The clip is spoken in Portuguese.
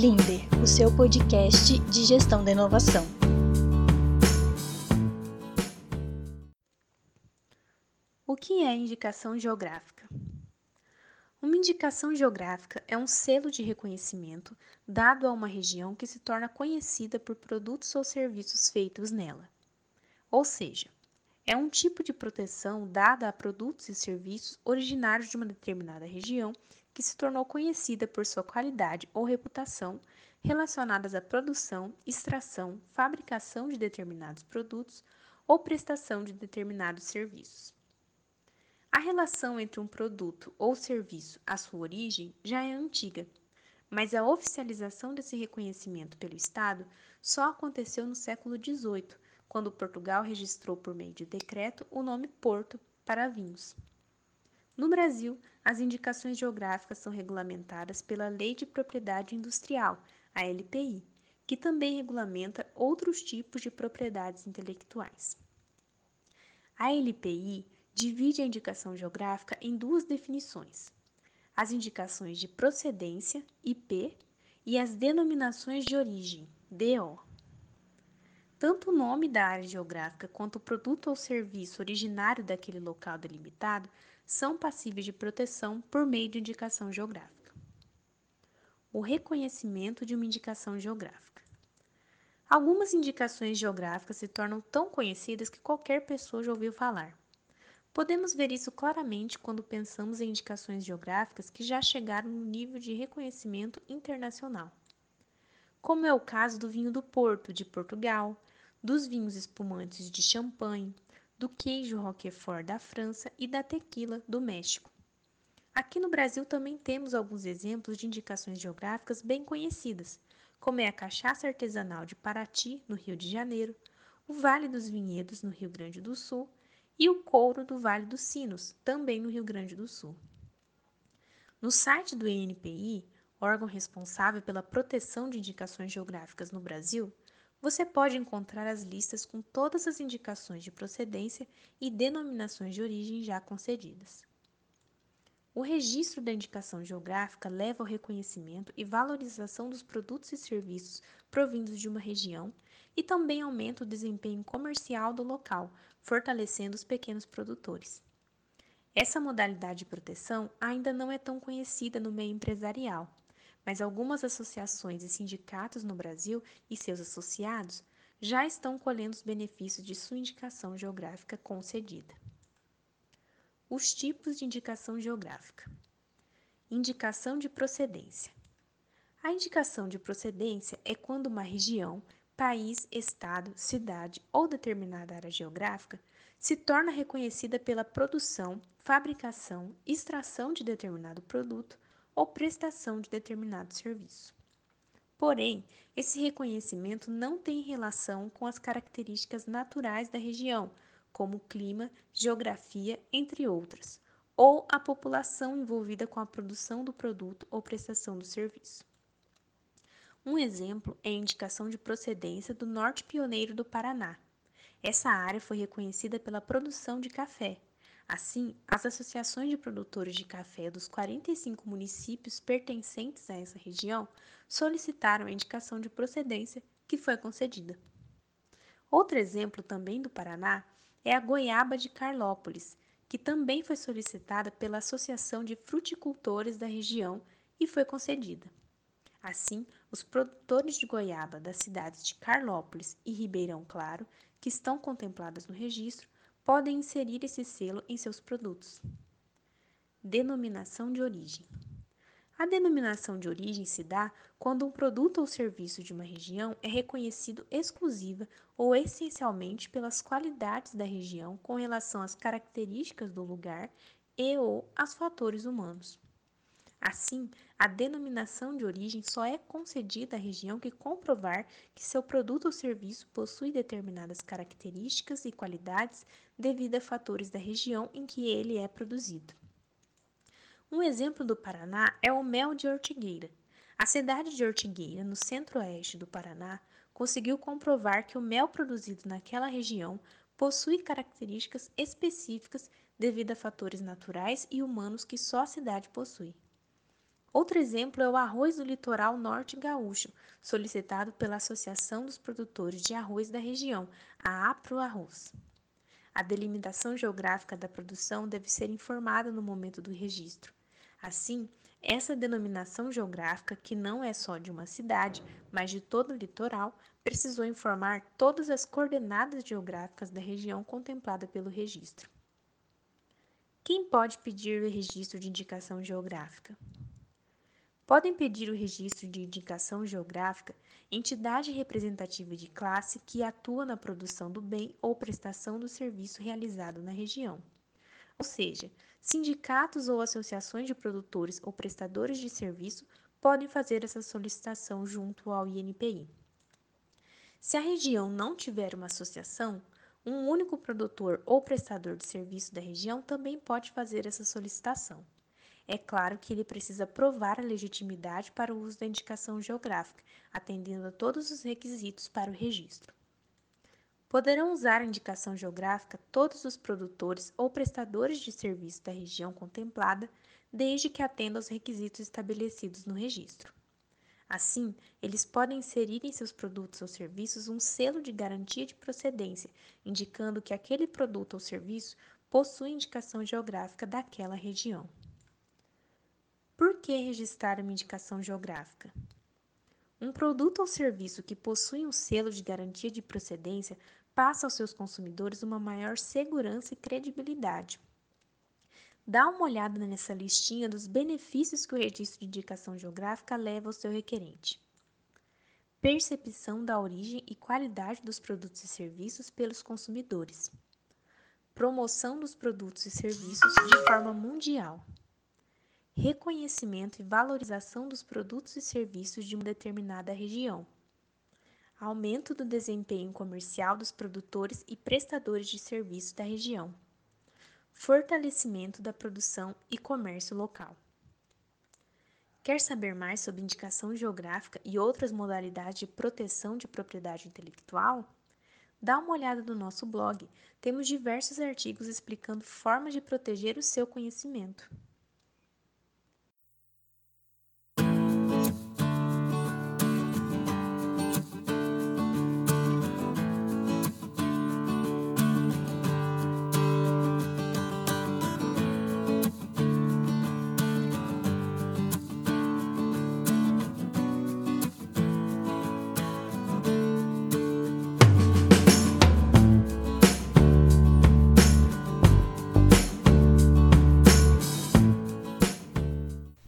Blinder, o seu podcast de gestão da inovação. O que é indicação geográfica? Uma indicação geográfica é um selo de reconhecimento dado a uma região que se torna conhecida por produtos ou serviços feitos nela. Ou seja, é um tipo de proteção dada a produtos e serviços originários de uma determinada região que se tornou conhecida por sua qualidade ou reputação relacionadas à produção, extração, fabricação de determinados produtos ou prestação de determinados serviços. A relação entre um produto ou serviço à sua origem já é antiga, mas a oficialização desse reconhecimento pelo Estado só aconteceu no século XVIII, quando Portugal registrou por meio de decreto o nome Porto para vinhos. No Brasil, as indicações geográficas são regulamentadas pela Lei de Propriedade Industrial, a LPI, que também regulamenta outros tipos de propriedades intelectuais. A LPI divide a indicação geográfica em duas definições: as indicações de procedência, IP, e as denominações de origem, DO. Tanto o nome da área geográfica quanto o produto ou serviço originário daquele local delimitado são passíveis de proteção por meio de indicação geográfica. O reconhecimento de uma indicação geográfica. Algumas indicações geográficas se tornam tão conhecidas que qualquer pessoa já ouviu falar. Podemos ver isso claramente quando pensamos em indicações geográficas que já chegaram no nível de reconhecimento internacional, como é o caso do vinho do Porto, de Portugal, dos vinhos espumantes de Champagne, do queijo Roquefort da França e da tequila do México. Aqui no Brasil também temos alguns exemplos de indicações geográficas bem conhecidas, como é a cachaça artesanal de Paraty, no Rio de Janeiro, o Vale dos Vinhedos, no Rio Grande do Sul, e o couro do Vale dos Sinos, também no Rio Grande do Sul. No site do INPI, órgão responsável pela proteção de indicações geográficas no Brasil, você pode encontrar as listas com todas as indicações de procedência e denominações de origem já concedidas. O registro da indicação geográfica leva ao reconhecimento e valorização dos produtos e serviços provindos de uma região e também aumenta o desempenho comercial do local, fortalecendo os pequenos produtores. Essa modalidade de proteção ainda não é tão conhecida no meio empresarial, mas algumas associações e sindicatos no Brasil e seus associados já estão colhendo os benefícios de sua indicação geográfica concedida. Os tipos de indicação geográfica: Indicação de procedência. A indicação de procedência é quando uma região, país, estado, cidade ou determinada área geográfica se torna reconhecida pela produção, fabricação, extração de determinado produto ou prestação de determinado serviço. Porém, esse reconhecimento não tem relação com as características naturais da região, como clima, geografia, entre outras, ou a população envolvida com a produção do produto ou prestação do serviço. Um exemplo é a indicação de procedência do Norte Pioneiro do Paraná. Essa área foi reconhecida pela produção de café, Assim, as associações de produtores de café dos 45 municípios pertencentes a essa região solicitaram a indicação de procedência que foi concedida. Outro exemplo também do Paraná é a goiaba de Carlópolis, que também foi solicitada pela Associação de Fruticultores da região e foi concedida. Assim, os produtores de goiaba das cidades de Carlópolis e Ribeirão Claro, que estão contempladas no registro, podem inserir esse selo em seus produtos. Denominação de origem. A denominação de origem se dá quando um produto ou serviço de uma região é reconhecido exclusiva ou essencialmente pelas qualidades da região com relação às características do lugar e ou aos fatores humanos. Assim, a denominação de origem só é concedida à região que comprovar que seu produto ou serviço possui determinadas características e qualidades devido a fatores da região em que ele é produzido. Um exemplo do Paraná é o mel de Ortigueira. A cidade de Ortigueira, no centro-oeste do Paraná, conseguiu comprovar que o mel produzido naquela região possui características específicas devido a fatores naturais e humanos que só a cidade possui. Outro exemplo é o arroz do litoral norte gaúcho, solicitado pela Associação dos Produtores de Arroz da região, a APRO Arroz. A delimitação geográfica da produção deve ser informada no momento do registro. Assim, essa denominação geográfica, que não é só de uma cidade, mas de todo o litoral, precisou informar todas as coordenadas geográficas da região contemplada pelo registro. Quem pode pedir o registro de indicação geográfica? Podem pedir o registro de indicação geográfica entidade representativa de classe que atua na produção do bem ou prestação do serviço realizado na região. Ou seja, sindicatos ou associações de produtores ou prestadores de serviço podem fazer essa solicitação junto ao INPI. Se a região não tiver uma associação, um único produtor ou prestador de serviço da região também pode fazer essa solicitação. É claro que ele precisa provar a legitimidade para o uso da indicação geográfica, atendendo a todos os requisitos para o registro. Poderão usar a indicação geográfica todos os produtores ou prestadores de serviço da região contemplada, desde que atendam aos requisitos estabelecidos no registro. Assim, eles podem inserir em seus produtos ou serviços um selo de garantia de procedência, indicando que aquele produto ou serviço possui indicação geográfica daquela região. Que registrar uma indicação geográfica? Um produto ou serviço que possui um selo de garantia de procedência passa aos seus consumidores uma maior segurança e credibilidade. Dá uma olhada nessa listinha dos benefícios que o registro de indicação geográfica leva ao seu requerente. Percepção da origem e qualidade dos produtos e serviços pelos consumidores. Promoção dos produtos e serviços de forma mundial reconhecimento e valorização dos produtos e serviços de uma determinada região, aumento do desempenho comercial dos produtores e prestadores de serviços da região, fortalecimento da produção e comércio local. Quer saber mais sobre indicação geográfica e outras modalidades de proteção de propriedade intelectual? Dá uma olhada no nosso blog, temos diversos artigos explicando formas de proteger o seu conhecimento.